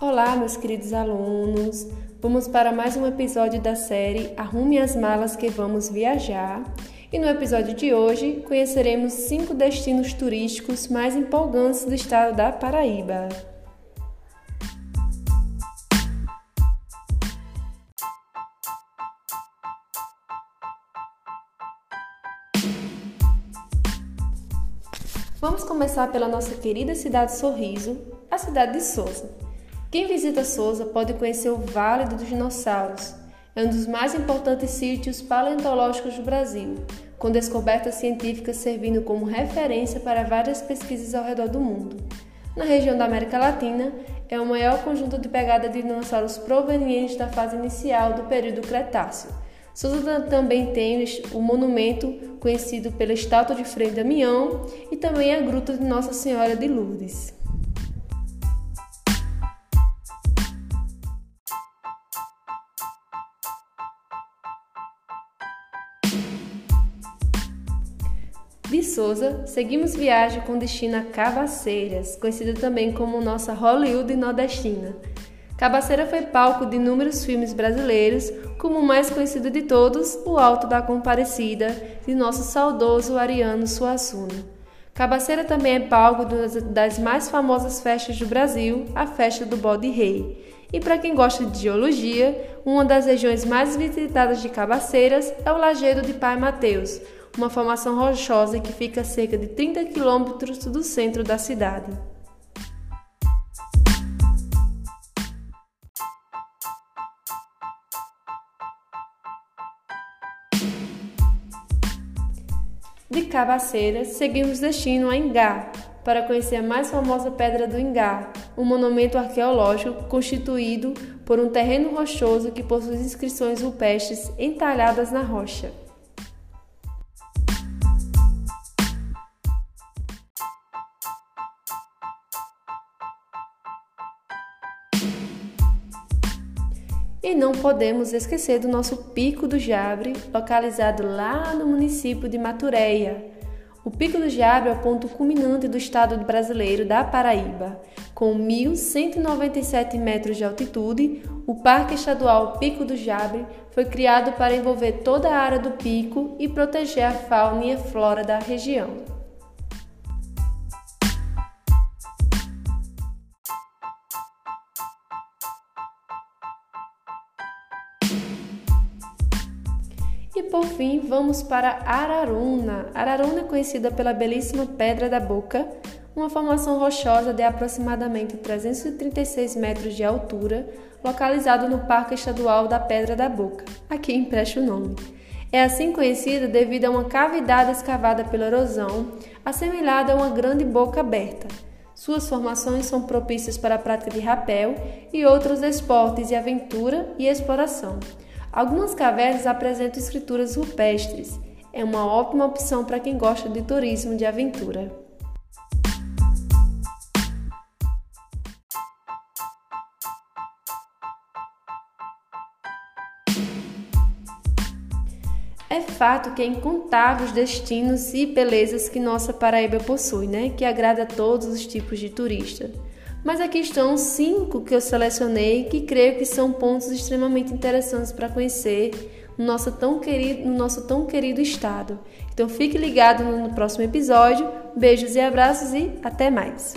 Olá, meus queridos alunos. Vamos para mais um episódio da série Arrume as malas que vamos viajar. E no episódio de hoje conheceremos cinco destinos turísticos mais empolgantes do estado da Paraíba. Vamos começar pela nossa querida cidade Sorriso, a cidade de Souza. Quem visita Souza pode conhecer o Vale dos Dinossauros. É um dos mais importantes sítios paleontológicos do Brasil, com descobertas científicas servindo como referência para várias pesquisas ao redor do mundo. Na região da América Latina, é o maior conjunto de pegada de dinossauros provenientes da fase inicial do período Cretáceo, Souza também tem o monumento conhecido pela estátua de Frei Damião e também a Gruta de Nossa Senhora de Lourdes. De Souza, seguimos viagem com destino a Cabaceiras, conhecida também como nossa Hollywood nordestina. Cabaceira foi palco de inúmeros filmes brasileiros, como o mais conhecido de todos, O Alto da Comparecida, de nosso saudoso Ariano Suassuna. Cabaceira também é palco das mais famosas festas do Brasil, a Festa do Bode Rei. E para quem gosta de geologia, uma das regiões mais visitadas de Cabaceiras é o Lajeado de Pai Mateus, uma formação rochosa que fica a cerca de 30 quilômetros do centro da cidade. De Cabaceiras, seguimos destino a Ingá, para conhecer a mais famosa pedra do Ingá, um monumento arqueológico constituído por um terreno rochoso que possui inscrições rupestres entalhadas na rocha. E não podemos esquecer do nosso Pico do Jabre, localizado lá no município de Matureia. O Pico do Jabre é o ponto culminante do estado brasileiro da Paraíba. Com 1.197 metros de altitude, o Parque Estadual Pico do Jabre foi criado para envolver toda a área do pico e proteger a fauna e a flora da região. E por fim, vamos para Araruna. Araruna é conhecida pela belíssima Pedra da Boca, uma formação rochosa de aproximadamente 336 metros de altura, localizado no Parque Estadual da Pedra da Boca. Aqui empresta o nome. É assim conhecida devido a uma cavidade escavada pela erosão, assemelhada a uma grande boca aberta. Suas formações são propícias para a prática de rapel e outros esportes de aventura e exploração. Algumas cavernas apresentam escrituras rupestres. É uma ótima opção para quem gosta de turismo de aventura. É fato que é incontáveis destinos e belezas que nossa Paraíba possui, né? Que agrada a todos os tipos de turista. Mas aqui estão cinco que eu selecionei que creio que são pontos extremamente interessantes para conhecer no nosso tão querido, no nosso tão querido estado. Então fique ligado no próximo episódio. Beijos e abraços e até mais.